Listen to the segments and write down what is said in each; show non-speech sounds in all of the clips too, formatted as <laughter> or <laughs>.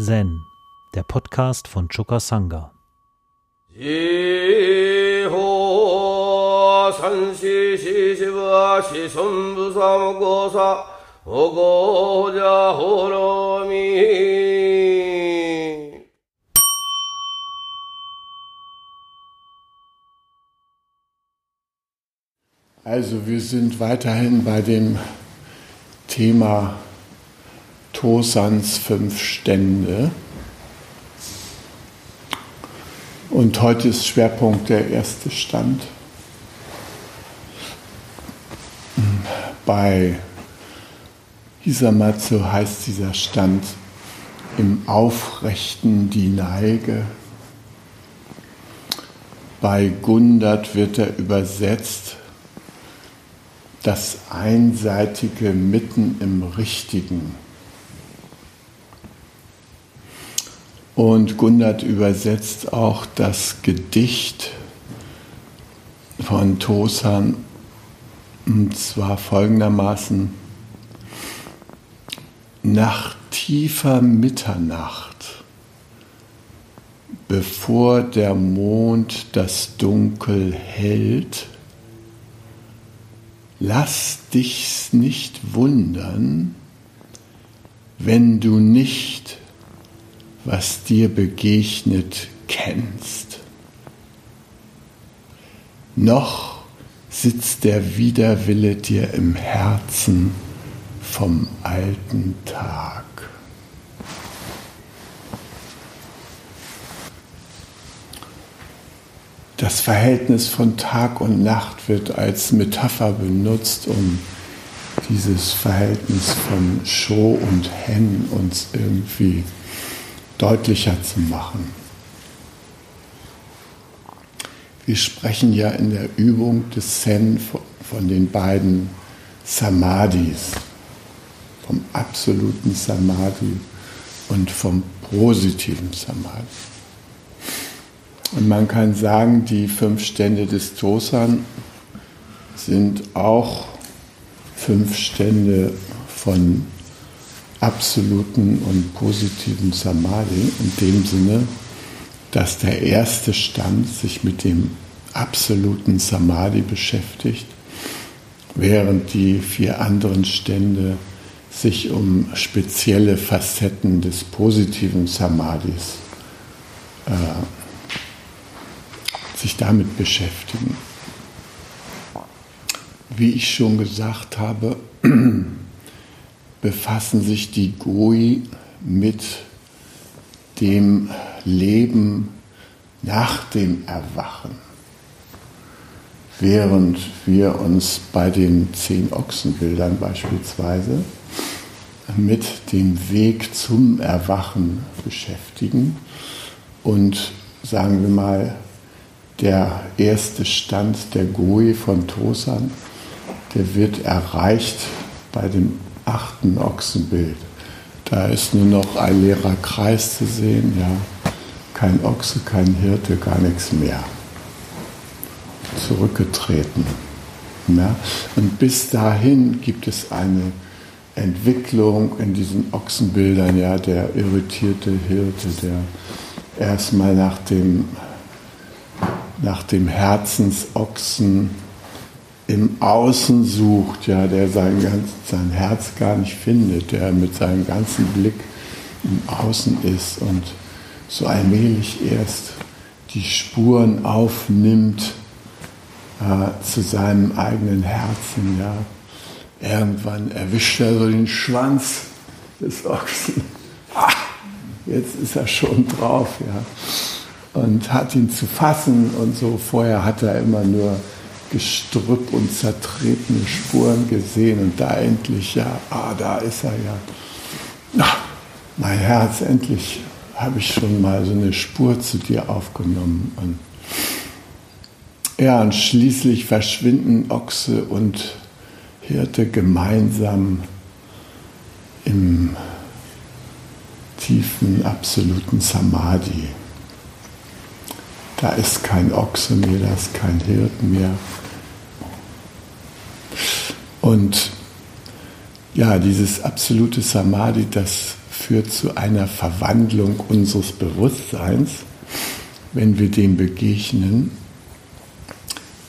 Zen, der Podcast von Choka Sangha. Also wir sind weiterhin bei dem Thema Tosans fünf Stände. Und heute ist Schwerpunkt der erste Stand. Bei Hisamatsu heißt dieser Stand im Aufrechten die Neige. Bei Gundert wird er übersetzt das Einseitige mitten im Richtigen. Und Gundert übersetzt auch das Gedicht von Tosan, und zwar folgendermaßen, nach tiefer Mitternacht, bevor der Mond das Dunkel hält, lass dich's nicht wundern, wenn du nicht was dir begegnet, kennst. Noch sitzt der Widerwille dir im Herzen vom alten Tag. Das Verhältnis von Tag und Nacht wird als Metapher benutzt, um dieses Verhältnis von Show und Hen uns irgendwie deutlicher zu machen. Wir sprechen ja in der Übung des Zen von den beiden Samadhis, vom absoluten Samadhi und vom positiven Samadhi. Und man kann sagen, die fünf Stände des Tosan sind auch fünf Stände von absoluten und positiven Samadhi in dem Sinne, dass der erste Stand sich mit dem absoluten Samadhi beschäftigt, während die vier anderen Stände sich um spezielle Facetten des positiven Samadhis äh, sich damit beschäftigen. Wie ich schon gesagt habe, <clears throat> befassen sich die Goi mit dem Leben nach dem Erwachen, während wir uns bei den zehn Ochsenbildern beispielsweise mit dem Weg zum Erwachen beschäftigen und sagen wir mal, der erste Stand der Goi von Tosan, der wird erreicht bei dem achten Ochsenbild. Da ist nur noch ein leerer Kreis zu sehen, ja. Kein Ochse, kein Hirte, gar nichts mehr. Zurückgetreten. Ja. Und bis dahin gibt es eine Entwicklung in diesen Ochsenbildern, ja, der irritierte Hirte, der erstmal nach dem, nach dem Herzensochsen im Außen sucht, ja, der sein, ganz, sein Herz gar nicht findet, der mit seinem ganzen Blick im Außen ist und so allmählich erst die Spuren aufnimmt äh, zu seinem eigenen Herzen. Ja. Irgendwann erwischt er so den Schwanz des Ochsen. Ah, jetzt ist er schon drauf, ja. Und hat ihn zu fassen und so. Vorher hat er immer nur Gestrüpp und zertretene Spuren gesehen und da endlich, ja, ah, da ist er ja. Ach, mein Herz, endlich habe ich schon mal so eine Spur zu dir aufgenommen. Und ja, und schließlich verschwinden Ochse und Hirte gemeinsam im tiefen, absoluten Samadhi. Da ist kein Ochse mehr, da ist kein Hirten mehr. Und ja, dieses absolute Samadhi, das führt zu einer Verwandlung unseres Bewusstseins, wenn wir dem begegnen,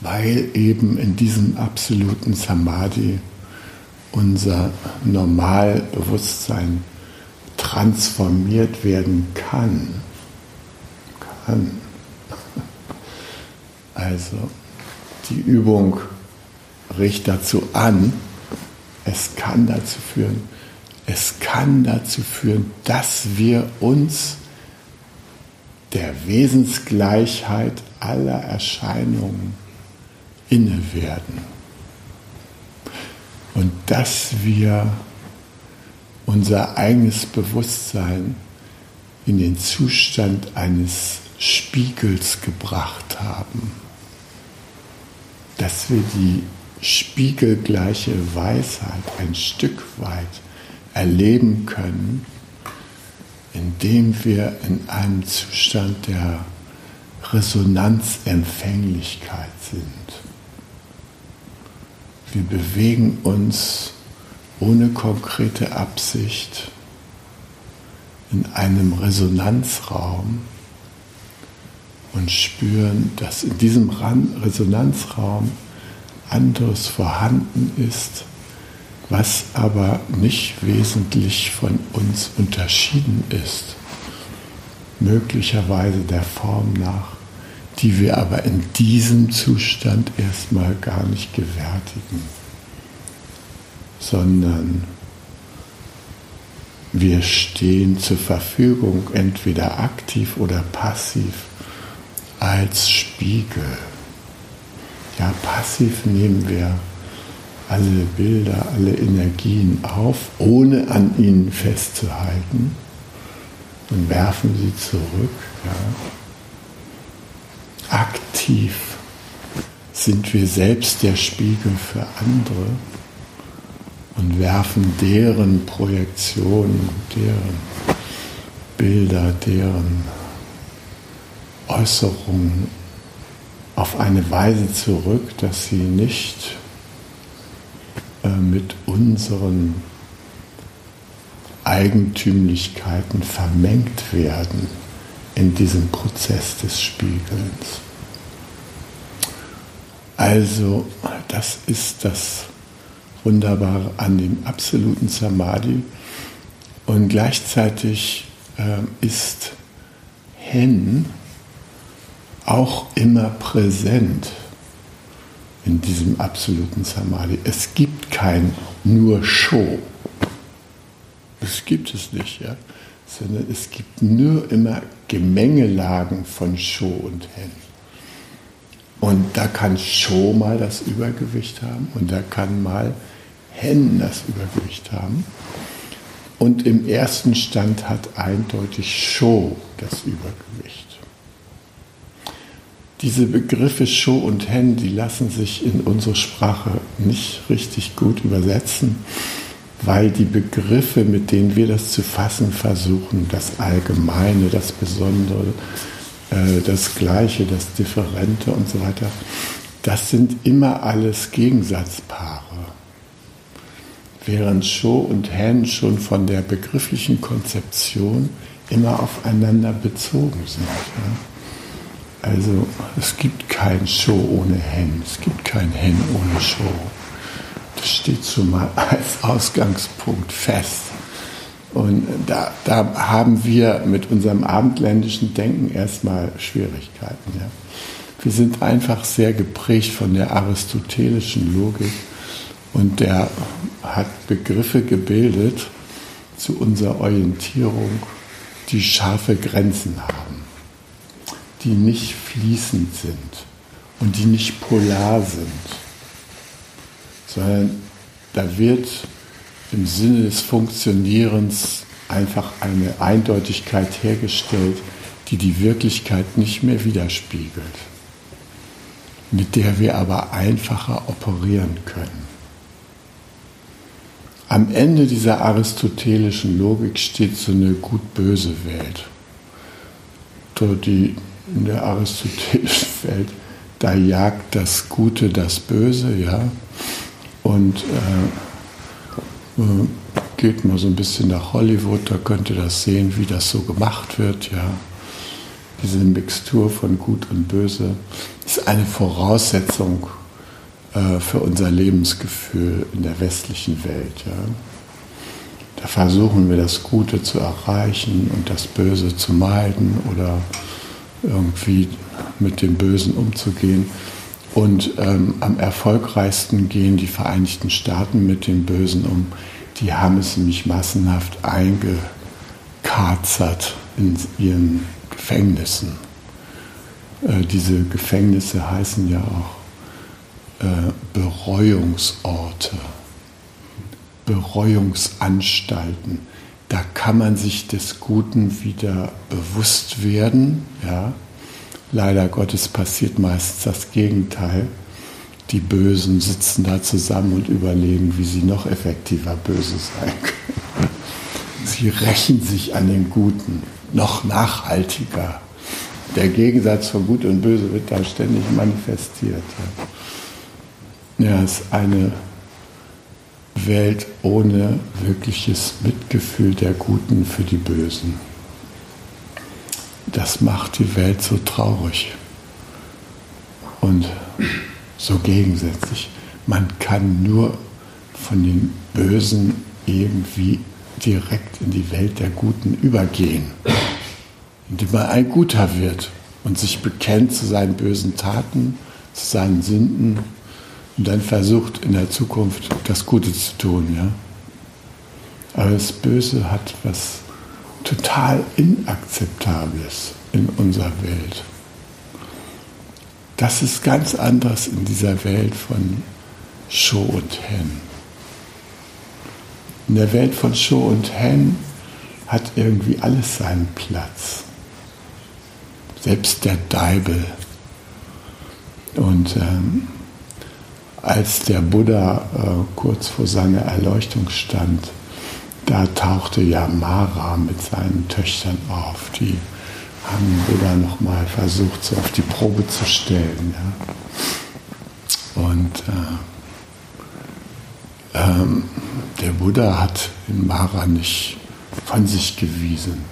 weil eben in diesem absoluten Samadhi unser Normalbewusstsein transformiert werden kann. Kann. Also die Übung riecht dazu an, es kann dazu führen, es kann dazu führen, dass wir uns der Wesensgleichheit aller Erscheinungen inne werden. Und dass wir unser eigenes Bewusstsein in den Zustand eines Spiegels gebracht haben. Dass wir die spiegelgleiche Weisheit ein Stück weit erleben können, indem wir in einem Zustand der Resonanzempfänglichkeit sind. Wir bewegen uns ohne konkrete Absicht in einem Resonanzraum und spüren, dass in diesem Resonanzraum anderes vorhanden ist, was aber nicht wesentlich von uns unterschieden ist, möglicherweise der Form nach, die wir aber in diesem Zustand erstmal gar nicht gewärtigen, sondern wir stehen zur Verfügung, entweder aktiv oder passiv, als Spiegel. Ja, passiv nehmen wir alle Bilder, alle Energien auf, ohne an ihnen festzuhalten und werfen sie zurück. Ja. Aktiv sind wir selbst der Spiegel für andere und werfen deren Projektionen, deren Bilder, deren Äußerungen auf eine Weise zurück, dass sie nicht äh, mit unseren Eigentümlichkeiten vermengt werden in diesem Prozess des Spiegelns. Also das ist das Wunderbare an dem absoluten Samadhi und gleichzeitig äh, ist Hen auch immer präsent in diesem absoluten Samadhi. Es gibt kein nur Show. Das gibt es nicht, ja. Sondern es gibt nur immer Gemengelagen von Show und Hen. Und da kann Show mal das Übergewicht haben und da kann mal Hen das Übergewicht haben. Und im ersten Stand hat eindeutig Show das Übergewicht. Diese Begriffe Show und Hen, die lassen sich in unsere Sprache nicht richtig gut übersetzen, weil die Begriffe, mit denen wir das zu fassen versuchen, das Allgemeine, das Besondere, äh, das Gleiche, das Differente und so weiter, das sind immer alles Gegensatzpaare. Während Show und Hen schon von der begrifflichen Konzeption immer aufeinander bezogen sind. Also es gibt kein Show ohne Hen, es gibt kein Hen ohne Show. Das steht schon mal <laughs> als Ausgangspunkt fest. Und da, da haben wir mit unserem abendländischen Denken erstmal Schwierigkeiten. Ja. Wir sind einfach sehr geprägt von der aristotelischen Logik und der hat Begriffe gebildet zu unserer Orientierung, die scharfe Grenzen haben die nicht fließend sind und die nicht polar sind, sondern da wird im Sinne des Funktionierens einfach eine Eindeutigkeit hergestellt, die die Wirklichkeit nicht mehr widerspiegelt, mit der wir aber einfacher operieren können. Am Ende dieser aristotelischen Logik steht so eine gut-böse Welt. Die in der aristotelischen Welt, da jagt das Gute das Böse, ja. Und äh, äh geht mal so ein bisschen nach Hollywood, da könnt ihr das sehen, wie das so gemacht wird, ja. Diese Mixtur von Gut und Böse ist eine Voraussetzung äh, für unser Lebensgefühl in der westlichen Welt, ja. Da versuchen wir das Gute zu erreichen und das Böse zu meiden oder irgendwie mit dem Bösen umzugehen. Und ähm, am erfolgreichsten gehen die Vereinigten Staaten mit dem Bösen um. Die haben es nämlich massenhaft eingekarzert in ihren Gefängnissen. Äh, diese Gefängnisse heißen ja auch äh, Bereuungsorte. Bereuungsanstalten. Da kann man sich des Guten wieder bewusst werden. Ja. Leider Gottes passiert meistens das Gegenteil. Die Bösen sitzen da zusammen und überlegen, wie sie noch effektiver böse sein können. Sie rächen sich an den Guten, noch nachhaltiger. Der Gegensatz von Gut und Böse wird da ständig manifestiert. Ja, es ist eine Welt ohne wirkliches Mitgefühl der Guten für die Bösen. Das macht die Welt so traurig und so gegensätzlich. Man kann nur von den Bösen irgendwie direkt in die Welt der Guten übergehen, indem man ein Guter wird und sich bekennt zu seinen bösen Taten, zu seinen Sünden und dann versucht in der Zukunft das Gute zu tun. Ja? Aber das Böse hat was total Inakzeptables in unserer Welt. Das ist ganz anders in dieser Welt von Show und Hen. In der Welt von Show und Hen hat irgendwie alles seinen Platz. Selbst der Deibel. Und ähm, als der Buddha äh, kurz vor seiner Erleuchtung stand, da tauchte ja Mara mit seinen Töchtern auf. Die haben Buddha nochmal versucht, so auf die Probe zu stellen. Ja. Und äh, ähm, der Buddha hat in Mara nicht von sich gewiesen.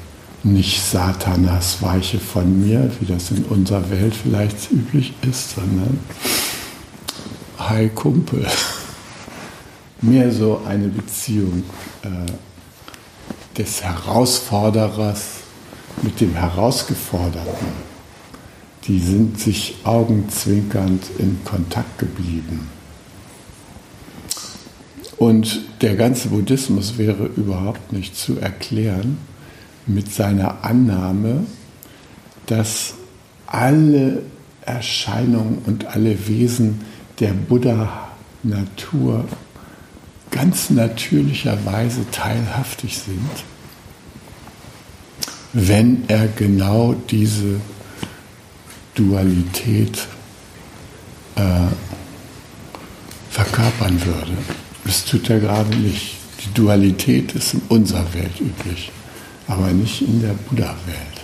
Nicht Satanas weiche von mir, wie das in unserer Welt vielleicht üblich ist, sondern Hi Kumpel. Mehr so eine Beziehung äh, des Herausforderers mit dem Herausgeforderten. Die sind sich augenzwinkernd in Kontakt geblieben. Und der ganze Buddhismus wäre überhaupt nicht zu erklären mit seiner Annahme, dass alle Erscheinungen und alle Wesen der Buddha-Natur ganz natürlicherweise teilhaftig sind, wenn er genau diese Dualität äh, verkörpern würde. Das tut er gerade nicht. Die Dualität ist in unserer Welt üblich, aber nicht in der Buddha-Welt.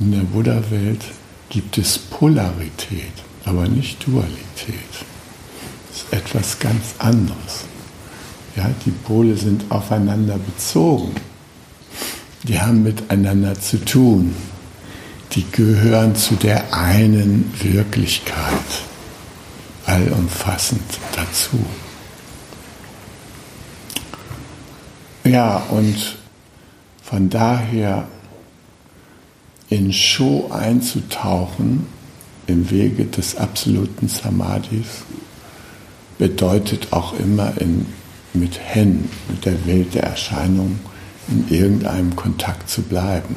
In der Buddha-Welt gibt es Polarität aber nicht Dualität. Das ist etwas ganz anderes. Ja, die Pole sind aufeinander bezogen. Die haben miteinander zu tun. Die gehören zu der einen Wirklichkeit allumfassend dazu. Ja, und von daher in Show einzutauchen, im Wege des absoluten Samadhis bedeutet auch immer in, mit Hen, mit der Welt der Erscheinung, in irgendeinem Kontakt zu bleiben.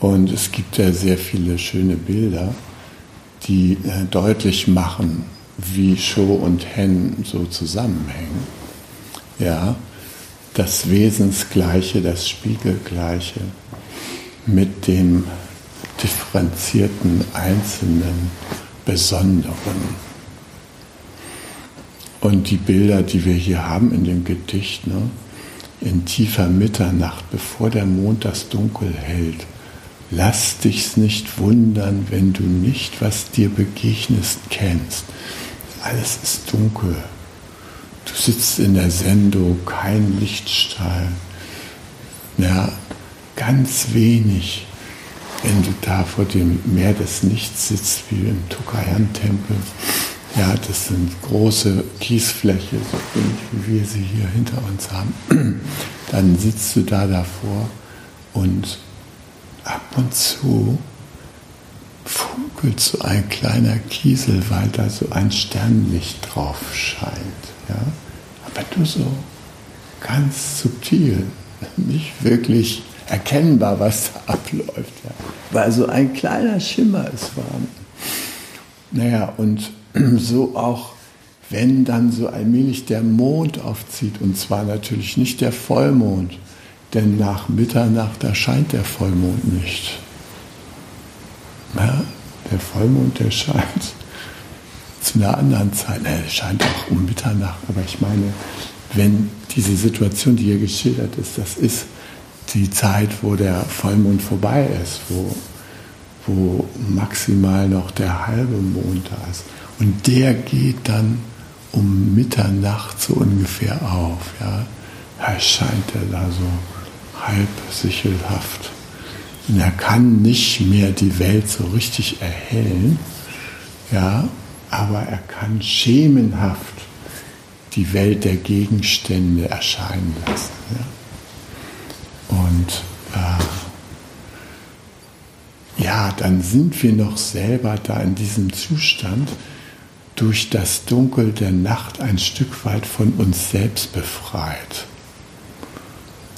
Und es gibt ja sehr viele schöne Bilder, die äh, deutlich machen, wie Show und Hen so zusammenhängen. Ja, das Wesensgleiche, das Spiegelgleiche mit dem differenzierten, einzelnen, besonderen. Und die Bilder, die wir hier haben in dem Gedicht, ne, in tiefer Mitternacht, bevor der Mond das Dunkel hält, lass dich's nicht wundern, wenn du nicht, was dir begegnest, kennst. Alles ist dunkel. Du sitzt in der Sendung, kein Lichtstrahl. Ja, ganz wenig, wenn du da vor dem Meer des Nichts sitzt, wie im Tukayan-Tempel. Ja, das sind große Kiesfläche, so ähnlich wie wir sie hier hinter uns haben. <clears throat> Dann sitzt du da davor und ab und zu funkelt so ein kleiner Kiesel, weil da so ein Sternlicht drauf scheint. Ja? Aber nur so ganz subtil, nicht wirklich erkennbar, was da <laughs> abläuft. Ja? Weil so ein kleiner Schimmer ist warm. Naja, und <clears throat> so auch, wenn dann so allmählich der Mond aufzieht, und zwar natürlich nicht der Vollmond, denn nach Mitternacht erscheint der Vollmond nicht. Ja, der Vollmond, der scheint <laughs> zu einer anderen Zeit. Er scheint auch um Mitternacht, aber ich meine, wenn diese Situation, die hier geschildert ist, das ist die Zeit, wo der Vollmond vorbei ist, wo, wo maximal noch der halbe Mond da ist. Und der geht dann um Mitternacht so ungefähr auf. Ja. Erscheint er da so halb sichelhaft. Und er kann nicht mehr die Welt so richtig erhellen, ja, aber er kann schemenhaft die Welt der Gegenstände erscheinen lassen. Ja. Und äh, dann sind wir noch selber da in diesem Zustand, durch das Dunkel der Nacht ein Stück weit von uns selbst befreit.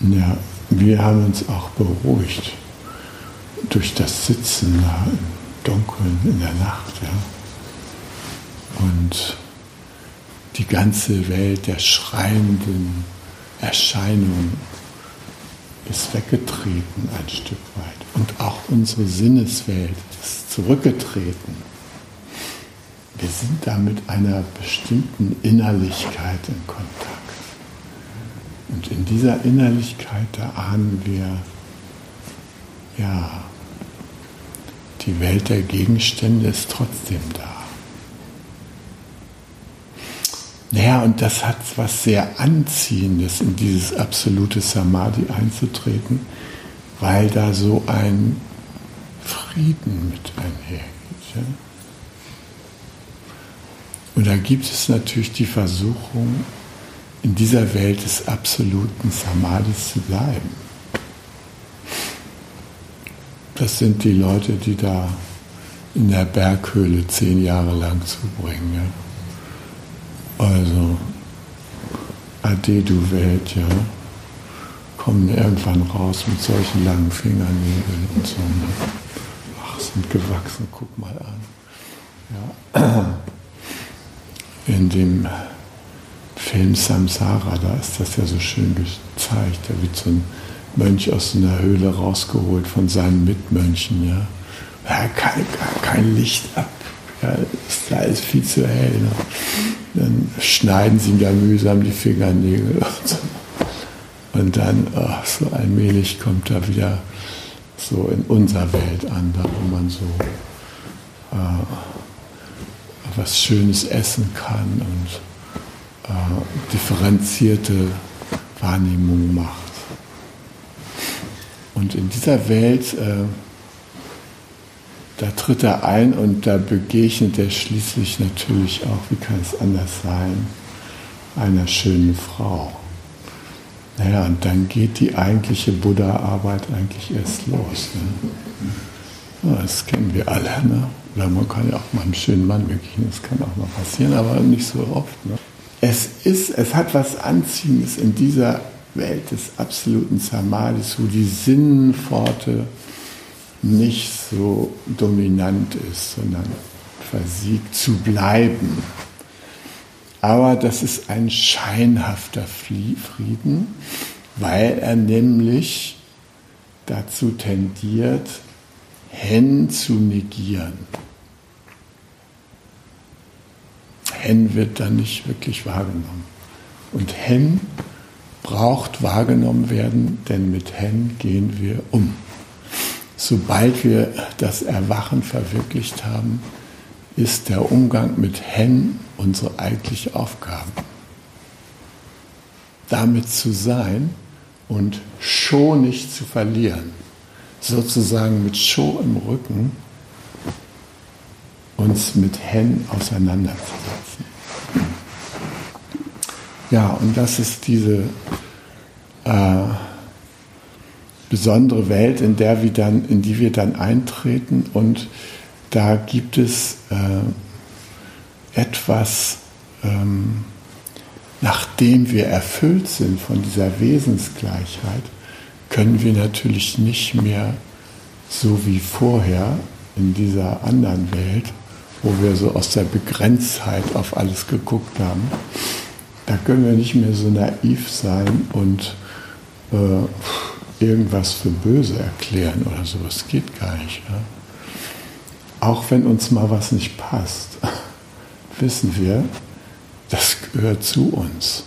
Ja, wir haben uns auch beruhigt durch das Sitzen da im Dunkeln in der Nacht. Ja. Und die ganze Welt der schreienden Erscheinungen ist weggetreten ein Stück weit. Und auch unsere Sinneswelt ist zurückgetreten. Wir sind da mit einer bestimmten Innerlichkeit in Kontakt. Und in dieser Innerlichkeit, da ahnen wir, ja, die Welt der Gegenstände ist trotzdem da. Naja, und das hat was sehr Anziehendes, in dieses absolute Samadhi einzutreten, weil da so ein Frieden mit einhergeht. Ja? Und da gibt es natürlich die Versuchung, in dieser Welt des absoluten Samadhis zu bleiben. Das sind die Leute, die da in der Berghöhle zehn Jahre lang zubringen. Ja. Also, Ade, du Welt, ja, kommen irgendwann raus mit solchen langen Fingernägeln und so. Ach, sind gewachsen, guck mal an. Ja <clears throat> in dem Film Samsara, da ist das ja so schön gezeigt. Da wird so ein Mönch aus einer Höhle rausgeholt von seinen Mitmönchen. Ja. ja kein, kein Licht ab. Ja, da ist viel zu hell. Ne? Dann schneiden sie ihm da mühsam die Fingernägel und so. Und dann, ach, so allmählich kommt er wieder so in unserer Welt an, da wo man so äh, was Schönes essen kann und äh, differenzierte Wahrnehmung macht. Und in dieser Welt, äh, da tritt er ein und da begegnet er schließlich natürlich auch, wie kann es anders sein, einer schönen Frau. Naja, und dann geht die eigentliche Buddha-Arbeit eigentlich erst los. Ne? Das kennen wir alle. Ne? Oder man kann ja auch mal einen schönen Mann begegnen, das kann auch mal passieren, aber nicht so oft. Ne? Es ist, es hat was Anziehendes in dieser Welt des absoluten Samadhis, wo die Sinnenpforte nicht so dominant ist, sondern versiegt zu bleiben. Aber das ist ein scheinhafter Frieden, weil er nämlich dazu tendiert, Hen zu negieren. Hen wird dann nicht wirklich wahrgenommen. Und Hen braucht wahrgenommen werden, denn mit Hen gehen wir um. Sobald wir das Erwachen verwirklicht haben, ist der Umgang mit Hen unsere eigentliche Aufgabe. damit zu sein und Show nicht zu verlieren. Sozusagen mit Show im Rücken uns mit Hen auseinanderzusetzen. Ja, und das ist diese äh, besondere Welt, in der wir dann, in die wir dann eintreten und da gibt es äh, etwas, ähm, nachdem wir erfüllt sind von dieser Wesensgleichheit, können wir natürlich nicht mehr so wie vorher in dieser anderen Welt, wo wir so aus der Begrenztheit auf alles geguckt haben, da können wir nicht mehr so naiv sein und äh, irgendwas für böse erklären oder so. Das geht gar nicht. Ja? Auch wenn uns mal was nicht passt, <laughs> wissen wir, das gehört zu uns.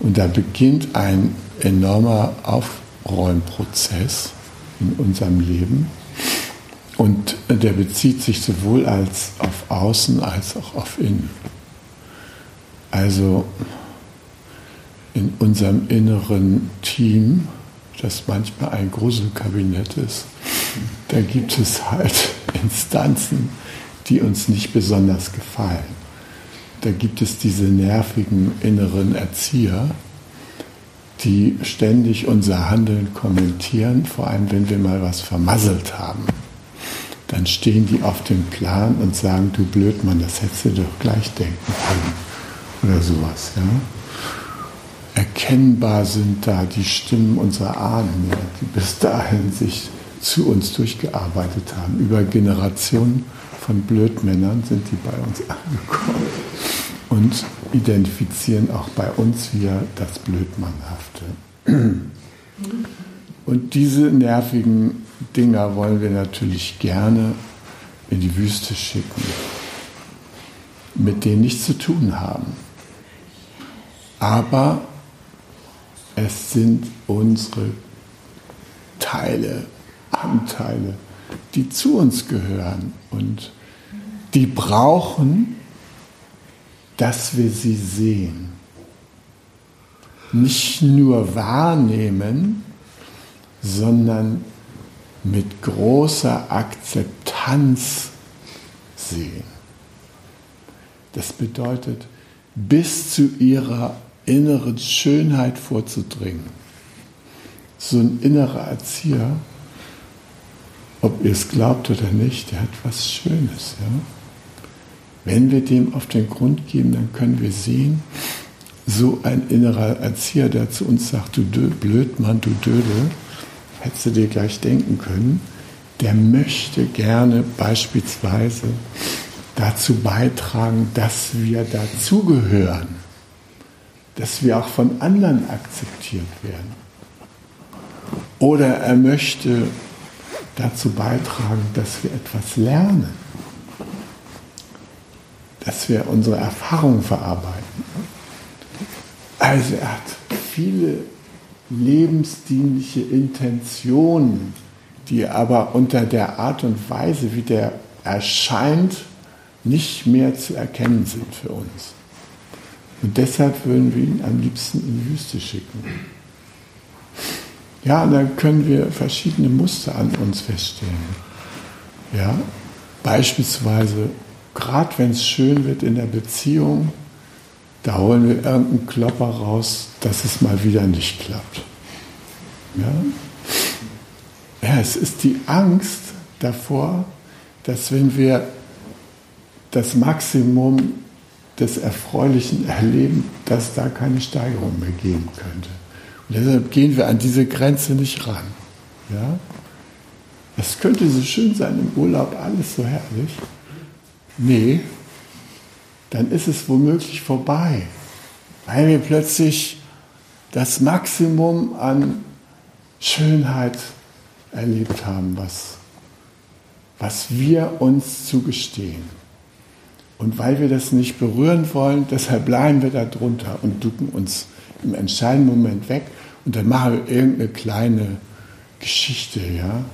Und da beginnt ein enormer Aufräumprozess in unserem Leben. Und der bezieht sich sowohl als auf Außen als auch auf Innen. Also in unserem inneren Team, das manchmal ein Gruselkabinett ist, da gibt es halt Instanzen, die uns nicht besonders gefallen. Da gibt es diese nervigen inneren Erzieher, die ständig unser Handeln kommentieren, vor allem wenn wir mal was vermasselt haben. Dann stehen die auf dem Plan und sagen, du Blödmann, das hättest du doch gleich denken können oder sowas. Ja? Erkennbar sind da die Stimmen unserer Ahnen, die bis dahin sich zu uns durchgearbeitet haben. Über Generationen von Blödmännern sind die bei uns angekommen und identifizieren auch bei uns wieder das Blödmannhafte. Und diese nervigen Dinger wollen wir natürlich gerne in die Wüste schicken, mit denen nichts zu tun haben aber es sind unsere Teile, Anteile, die zu uns gehören und die brauchen, dass wir sie sehen. Nicht nur wahrnehmen, sondern mit großer Akzeptanz sehen. Das bedeutet, bis zu ihrer inneren Schönheit vorzudringen. So ein innerer Erzieher, ob ihr es glaubt oder nicht, der hat was Schönes. Ja? Wenn wir dem auf den Grund geben, dann können wir sehen, so ein innerer Erzieher, der zu uns sagt, du Blödmann, du Dödel, hättest du dir gleich denken können, der möchte gerne beispielsweise dazu beitragen, dass wir dazugehören dass wir auch von anderen akzeptiert werden. Oder er möchte dazu beitragen, dass wir etwas lernen, dass wir unsere Erfahrungen verarbeiten. Also er hat viele lebensdienliche Intentionen, die aber unter der Art und Weise, wie der erscheint, nicht mehr zu erkennen sind für uns. Und deshalb würden wir ihn am liebsten in die Wüste schicken. Ja, dann können wir verschiedene Muster an uns feststellen. Ja, beispielsweise, gerade wenn es schön wird in der Beziehung, da holen wir irgendeinen Klopper raus, dass es mal wieder nicht klappt. Ja, ja es ist die Angst davor, dass wenn wir das Maximum des Erfreulichen erleben, dass da keine Steigerung mehr geben könnte. Und deshalb gehen wir an diese Grenze nicht ran. Ja? Es könnte so schön sein im Urlaub, alles so herrlich. Nee, dann ist es womöglich vorbei, weil wir plötzlich das Maximum an Schönheit erlebt haben, was, was wir uns zugestehen. Und weil wir das nicht berühren wollen, deshalb bleiben wir da drunter und ducken uns im entscheidenden Moment weg und dann machen wir irgendeine kleine Geschichte, ja.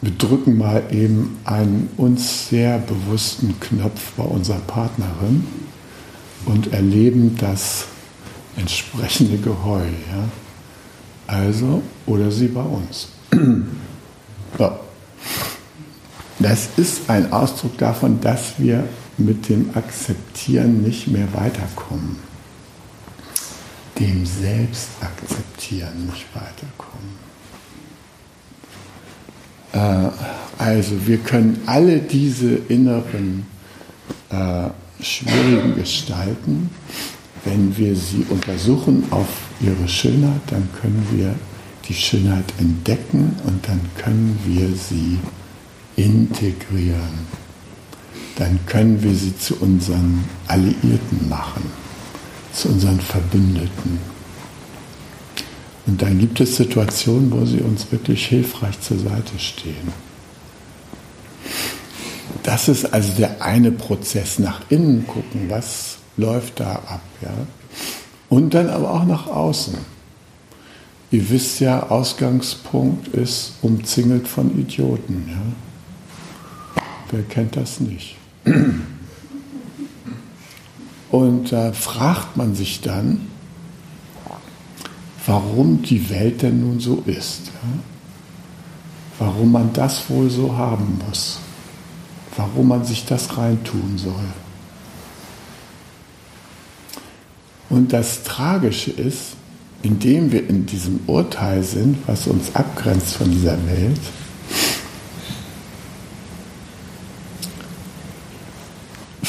Wir drücken mal eben einen uns sehr bewussten Knopf bei unserer Partnerin und erleben, dass entsprechende Geheul. Ja? Also, oder sie bei uns. <clears throat> so. Das ist ein Ausdruck davon, dass wir mit dem Akzeptieren nicht mehr weiterkommen. Dem Selbstakzeptieren nicht weiterkommen. Äh, also wir können alle diese inneren äh, schwierigen Gestalten, wenn wir sie untersuchen auf ihre Schönheit, dann können wir die Schönheit entdecken und dann können wir sie integrieren. Dann können wir sie zu unseren Alliierten machen, zu unseren Verbündeten. Und dann gibt es Situationen, wo sie uns wirklich hilfreich zur Seite stehen. Das ist also der eine Prozess, nach innen gucken, was läuft da ab. Ja? Und dann aber auch nach außen. Ihr wisst ja, Ausgangspunkt ist umzingelt von Idioten. Ja? Wer kennt das nicht? <clears throat> Und da fragt man sich dann, warum die Welt denn nun so ist. Ja? Warum man das wohl so haben muss. Warum man sich das reintun soll. Und das Tragische ist, indem wir in diesem Urteil sind, was uns abgrenzt von dieser Welt,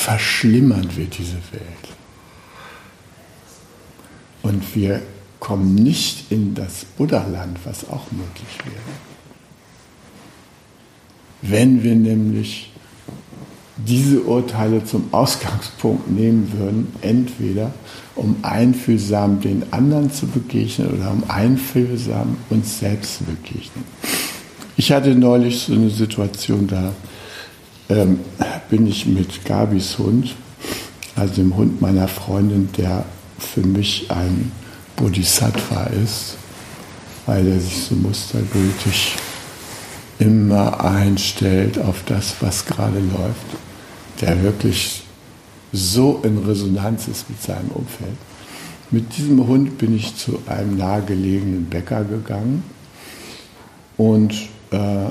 verschlimmern wir diese Welt. Und wir kommen nicht in das Buddha-Land, was auch möglich wäre. Wenn wir nämlich diese Urteile zum Ausgangspunkt nehmen würden, entweder um einfühlsam den anderen zu begegnen oder um einfühlsam uns selbst zu begegnen. Ich hatte neulich so eine Situation, da ähm, bin ich mit Gabis Hund, also dem Hund meiner Freundin, der für mich ein Bodhisattva ist, weil er sich so mustergültig immer einstellt auf das, was gerade läuft der wirklich so in Resonanz ist mit seinem Umfeld. Mit diesem Hund bin ich zu einem nahegelegenen Bäcker gegangen und äh,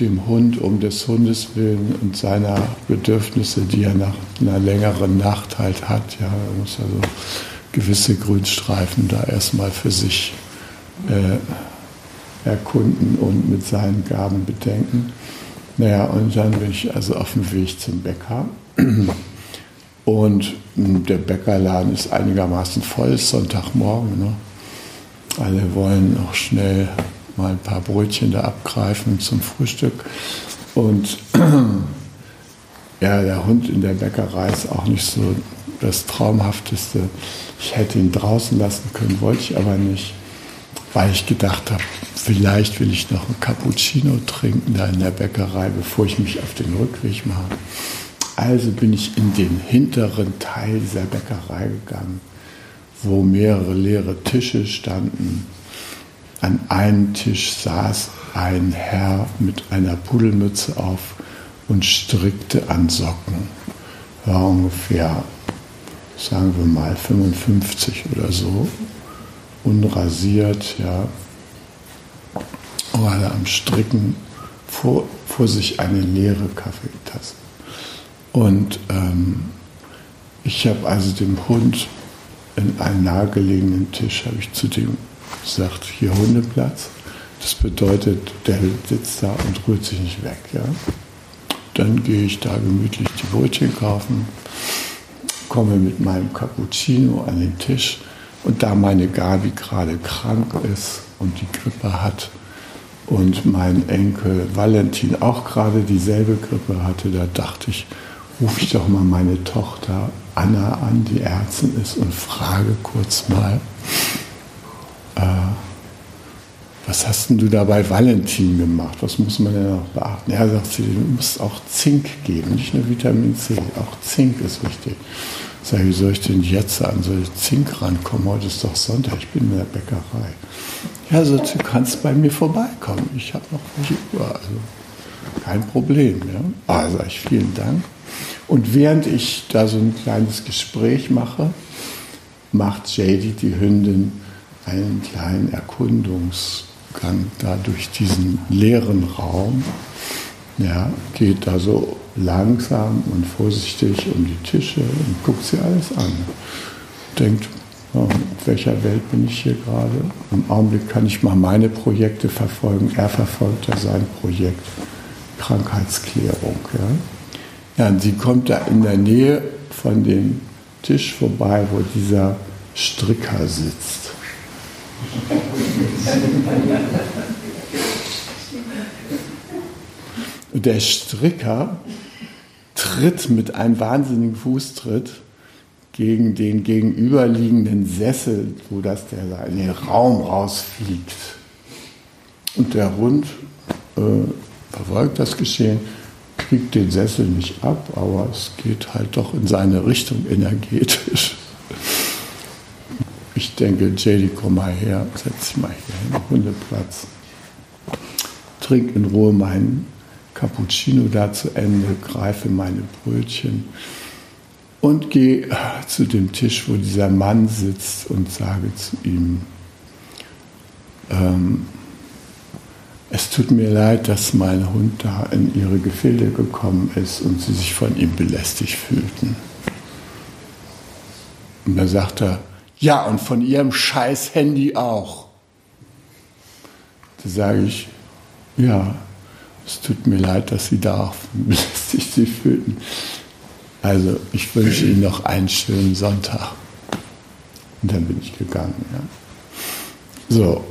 dem Hund um des Hundes willen und seiner Bedürfnisse, die er nach einer längeren Nacht halt hat, ja, er muss also gewisse Grünstreifen da erstmal für sich äh, erkunden und mit seinen Gaben bedenken. Naja, und dann bin ich also auf dem Weg zum Bäcker. Und der Bäckerladen ist einigermaßen voll, ist Sonntagmorgen. Ne? Alle wollen auch schnell mal ein paar Brötchen da abgreifen zum Frühstück. Und <clears throat> ja, der Hund in der Bäckerei ist auch nicht so das Traumhafteste. Ich hätte ihn draußen lassen können, wollte ich aber nicht weil ich gedacht habe, vielleicht will ich noch ein Cappuccino trinken da in der Bäckerei, bevor ich mich auf den Rückweg mache. Also bin ich in den hinteren Teil dieser Bäckerei gegangen, wo mehrere leere Tische standen. An einem Tisch saß ein Herr mit einer Pudelmütze auf und strickte an Socken. War ungefähr, sagen wir mal, 55 oder so unrasiert, ja, war am Stricken vor, vor sich eine leere Kaffeetasse. Und ähm, ich habe also dem Hund in einem nahegelegenen Tisch, habe ich zu dem gesagt, hier Hundeplatz. Das bedeutet, der sitzt da und rührt sich nicht weg. Ja? Dann gehe ich da gemütlich die Brötchen kaufen, komme mit meinem Cappuccino an den Tisch und da meine Gabi gerade krank ist und die Grippe hat und mein Enkel Valentin auch gerade dieselbe Grippe hatte, da dachte ich, rufe ich doch mal meine Tochter Anna an, die Ärztin ist, und frage kurz mal, äh, was hast denn du da bei Valentin gemacht? Was muss man denn noch beachten? Er sagt sie, du musst auch Zink geben, nicht nur Vitamin C, auch Zink ist wichtig. Sag ich, wie soll ich denn jetzt an so Zink rankommen? Heute ist doch Sonntag, ich bin in der Bäckerei. Ja, so, du kannst bei mir vorbeikommen. Ich habe noch welche Uhr, also kein Problem. Ja? Sag ich, vielen Dank. Und während ich da so ein kleines Gespräch mache, macht JD, die Hündin, einen kleinen Erkundungsgang da durch diesen leeren Raum. Ja, geht da so langsam und vorsichtig um die Tische und guckt sie alles an. Denkt, in welcher Welt bin ich hier gerade? Im Augenblick kann ich mal meine Projekte verfolgen. Er verfolgt ja sein Projekt Krankheitsklärung. Ja, ja sie kommt da in der Nähe von dem Tisch vorbei, wo dieser Stricker sitzt. Der Stricker tritt mit einem wahnsinnigen Fußtritt gegen den gegenüberliegenden Sessel, wo das der in den Raum rausfliegt. Und der Hund äh, verfolgt das Geschehen, kriegt den Sessel nicht ab, aber es geht halt doch in seine Richtung energetisch. Ich denke, JD, komm mal her, setz dich mal hier hin, Hundeplatz. Trink in Ruhe meinen Cappuccino da zu Ende, greife meine Brötchen und gehe zu dem Tisch, wo dieser Mann sitzt und sage zu ihm, ähm, es tut mir leid, dass mein Hund da in ihre Gefilde gekommen ist und sie sich von ihm belästigt fühlten. Und dann sagt er, ja, und von ihrem scheiß Handy auch. Da sage ich, ja, es tut mir leid, dass Sie da auch <laughs> belästigt sich fühlten. Also ich wünsche Ihnen noch einen schönen Sonntag. Und dann bin ich gegangen. Ja. So,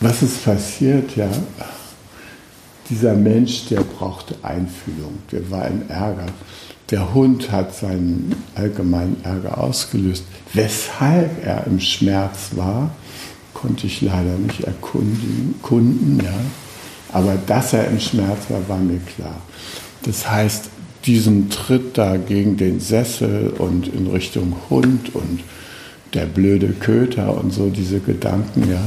was ist passiert? Ja, dieser Mensch, der brauchte Einfühlung, der war im Ärger. Der Hund hat seinen allgemeinen Ärger ausgelöst. Weshalb er im Schmerz war, konnte ich leider nicht erkunden. Ja. Aber dass er im Schmerz war, war mir klar. Das heißt, diesen Tritt da gegen den Sessel und in Richtung Hund und der blöde Köter und so diese Gedanken, ja,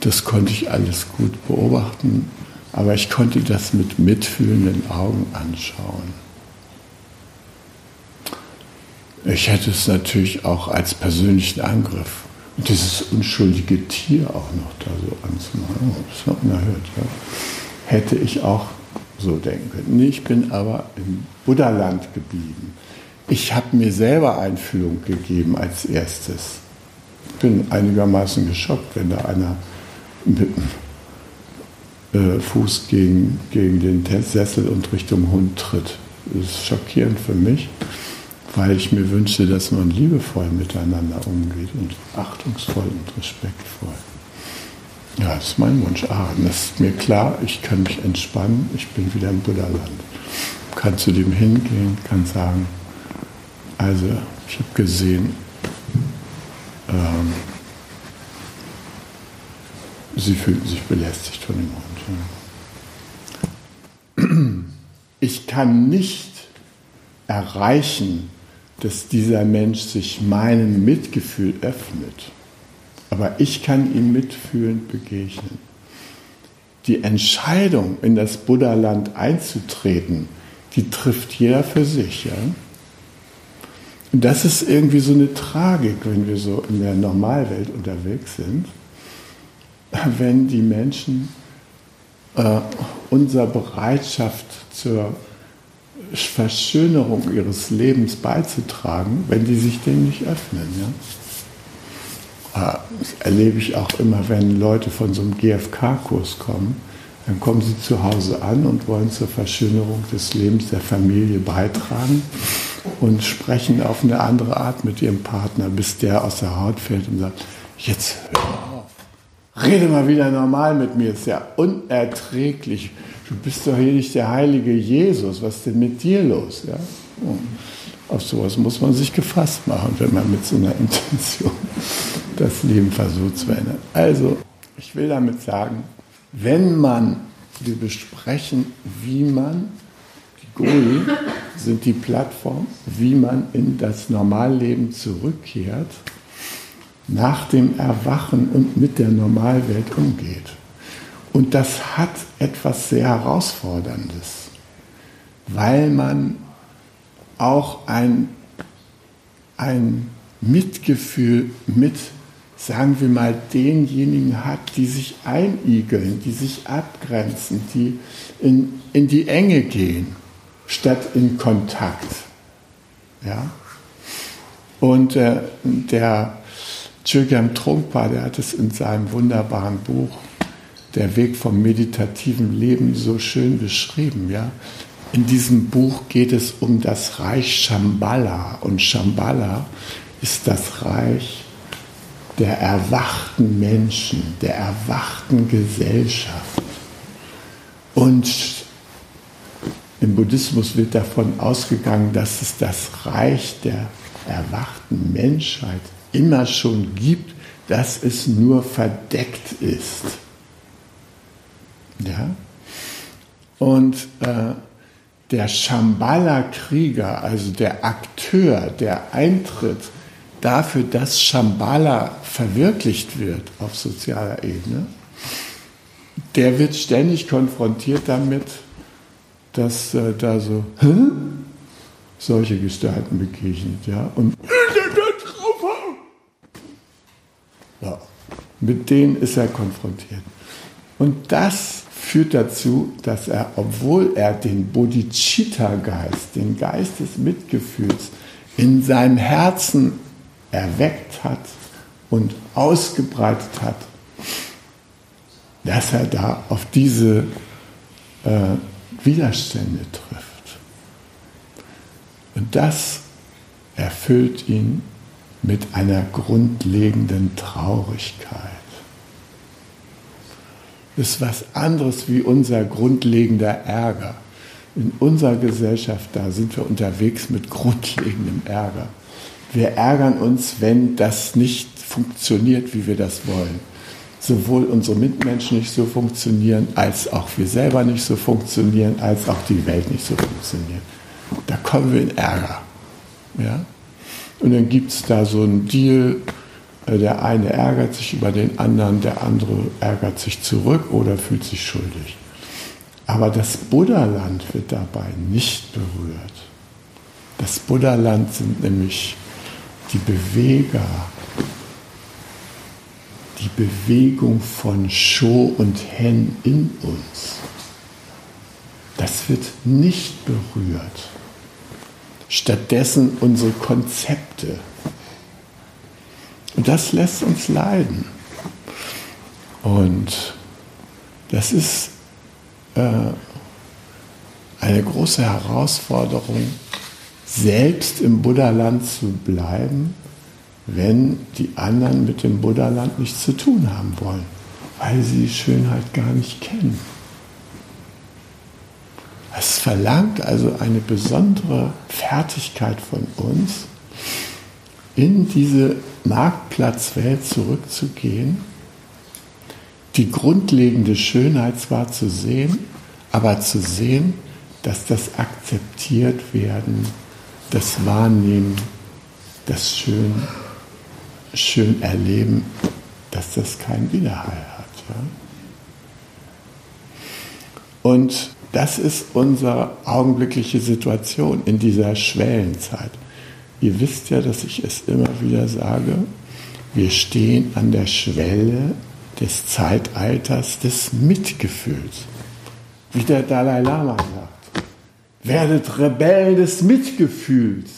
das konnte ich alles gut beobachten, aber ich konnte das mit mitfühlenden Augen anschauen. Ich hätte es natürlich auch als persönlichen Angriff und dieses unschuldige Tier auch noch da so anzumachen, oh, das war unerhört, ja. hätte ich auch so denken können. Ich bin aber im Buddha-Land geblieben. Ich habe mir selber Einfühlung gegeben als erstes. Ich bin einigermaßen geschockt, wenn da einer mit dem äh, Fuß gegen, gegen den Sessel und Richtung Hund tritt. Das ist schockierend für mich, weil ich mir wünsche, dass man liebevoll miteinander umgeht und achtungsvoll und respektvoll. Ja, das ist mein Wunsch. Ah, das ist mir klar, ich kann mich entspannen, ich bin wieder im Buddha-Land. Kann zu dem hingehen, kann sagen, also ich habe gesehen, ähm, sie fühlten sich belästigt von dem Hund. Ich kann nicht erreichen, dass dieser Mensch sich meinem Mitgefühl öffnet. Aber ich kann ihm mitfühlend begegnen. Die Entscheidung, in das Buddha-Land einzutreten, die trifft jeder für sich. Ja? Und das ist irgendwie so eine Tragik, wenn wir so in der Normalwelt unterwegs sind, wenn die Menschen äh, unserer Bereitschaft zur Verschönerung ihres Lebens beizutragen, wenn die sich dem nicht öffnen. Ja? Das erlebe ich auch immer, wenn Leute von so einem GFK-Kurs kommen. Dann kommen sie zu Hause an und wollen zur Verschönerung des Lebens der Familie beitragen und sprechen auf eine andere Art mit ihrem Partner, bis der aus der Haut fällt und sagt, jetzt hör rede mal wieder normal mit mir, ist ja unerträglich. Du bist doch hier nicht der heilige Jesus, was ist denn mit dir los? Ja? Auf sowas muss man sich gefasst machen, wenn man mit so einer <laughs> Intention das Leben versucht zu verändern. Also, ich will damit sagen, wenn man, wir besprechen, wie man, die Goli sind die Plattform, wie man in das Normalleben zurückkehrt, nach dem Erwachen und mit der Normalwelt umgeht. Und das hat etwas sehr Herausforderndes, weil man auch ein, ein Mitgefühl mit, sagen wir mal, denjenigen hat, die sich einigeln, die sich abgrenzen, die in, in die Enge gehen, statt in Kontakt. Ja? Und äh, der Chögyam Trungpa, der hat es in seinem wunderbaren Buch Der Weg vom meditativen Leben so schön beschrieben. Ja? In diesem Buch geht es um das Reich Shambhala. Und Shambhala ist das Reich der erwachten Menschen, der erwachten Gesellschaft. Und im Buddhismus wird davon ausgegangen, dass es das Reich der erwachten Menschheit immer schon gibt, dass es nur verdeckt ist. Ja? Und äh, der Shambhala-Krieger, also der Akteur, der eintritt dafür, dass Shambhala verwirklicht wird auf sozialer Ebene, der wird ständig konfrontiert damit, dass äh, da so Hä? solche Gestalten begegnet, ja, und ja, mit denen ist er konfrontiert. Und das führt dazu, dass er, obwohl er den Bodhicitta-Geist, den Geist des Mitgefühls, in seinem Herzen erweckt hat und ausgebreitet hat, dass er da auf diese äh, Widerstände trifft. Und das erfüllt ihn mit einer grundlegenden Traurigkeit ist was anderes wie unser grundlegender Ärger. In unserer Gesellschaft, da sind wir unterwegs mit grundlegendem Ärger. Wir ärgern uns, wenn das nicht funktioniert, wie wir das wollen. Sowohl unsere Mitmenschen nicht so funktionieren, als auch wir selber nicht so funktionieren, als auch die Welt nicht so funktioniert. Da kommen wir in Ärger. Ja? Und dann gibt es da so einen Deal, äh, der eine ärgert sich über den anderen, der andere ärgert sich zurück oder fühlt sich schuldig. Aber das Buddhaland wird dabei nicht berührt. Das Buddhaland sind nämlich die Beweger, die Bewegung von Sho und Hen in uns. Das wird nicht berührt. Stattdessen unsere Konzepte, und das lässt uns leiden. Und das ist äh, eine große Herausforderung, selbst im Buddhaland zu bleiben, wenn die anderen mit dem Buddhaland nichts zu tun haben wollen, weil sie die Schönheit gar nicht kennen. Es verlangt also eine besondere Fertigkeit von uns, in diese Marktplatzwelt zurückzugehen, die grundlegende Schönheit zwar zu sehen, aber zu sehen, dass das akzeptiert werden, das Wahrnehmen, das Schön, schön erleben, dass das keinen Widerhall hat. Ja? Und das ist unsere augenblickliche Situation in dieser Schwellenzeit. Ihr wisst ja, dass ich es immer wieder sage, wir stehen an der Schwelle des Zeitalters des Mitgefühls. Wie der Dalai Lama sagt, werdet Rebellen des Mitgefühls.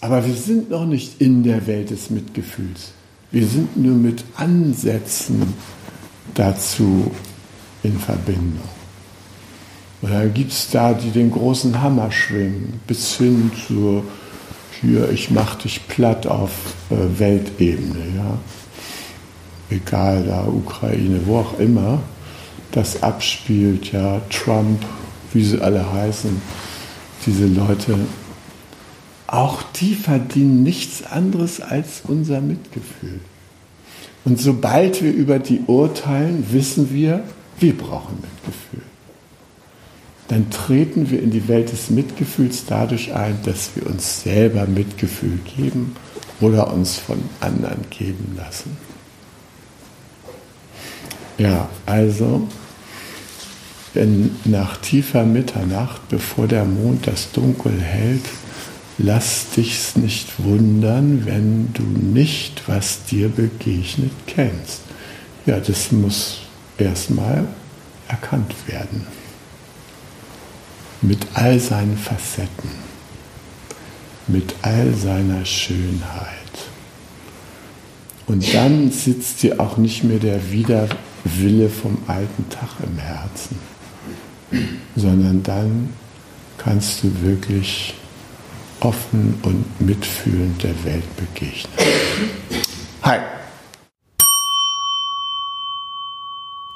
Aber wir sind noch nicht in der Welt des Mitgefühls. Wir sind nur mit Ansätzen dazu in Verbindung. Und gibt es da, die den großen Hammer schwingen, bis hin zur hier, ich mach dich platt auf äh, Weltebene, ja. Egal, da Ukraine, wo auch immer das abspielt, ja, Trump, wie sie alle heißen, diese Leute, auch die verdienen nichts anderes als unser Mitgefühl. Und sobald wir über die urteilen, wissen wir, wir brauchen Mitgefühl dann treten wir in die Welt des Mitgefühls dadurch ein, dass wir uns selber Mitgefühl geben oder uns von anderen geben lassen. Ja, also wenn nach tiefer Mitternacht, bevor der Mond das Dunkel hält, lass dich's nicht wundern, wenn du nicht, was dir begegnet, kennst. Ja, das muss erstmal erkannt werden. Mit all seinen Facetten, mit all seiner Schönheit. Und dann sitzt dir auch nicht mehr der Widerwille vom alten Tag im Herzen, sondern dann kannst du wirklich offen und mitfühlend der Welt begegnen. Hi.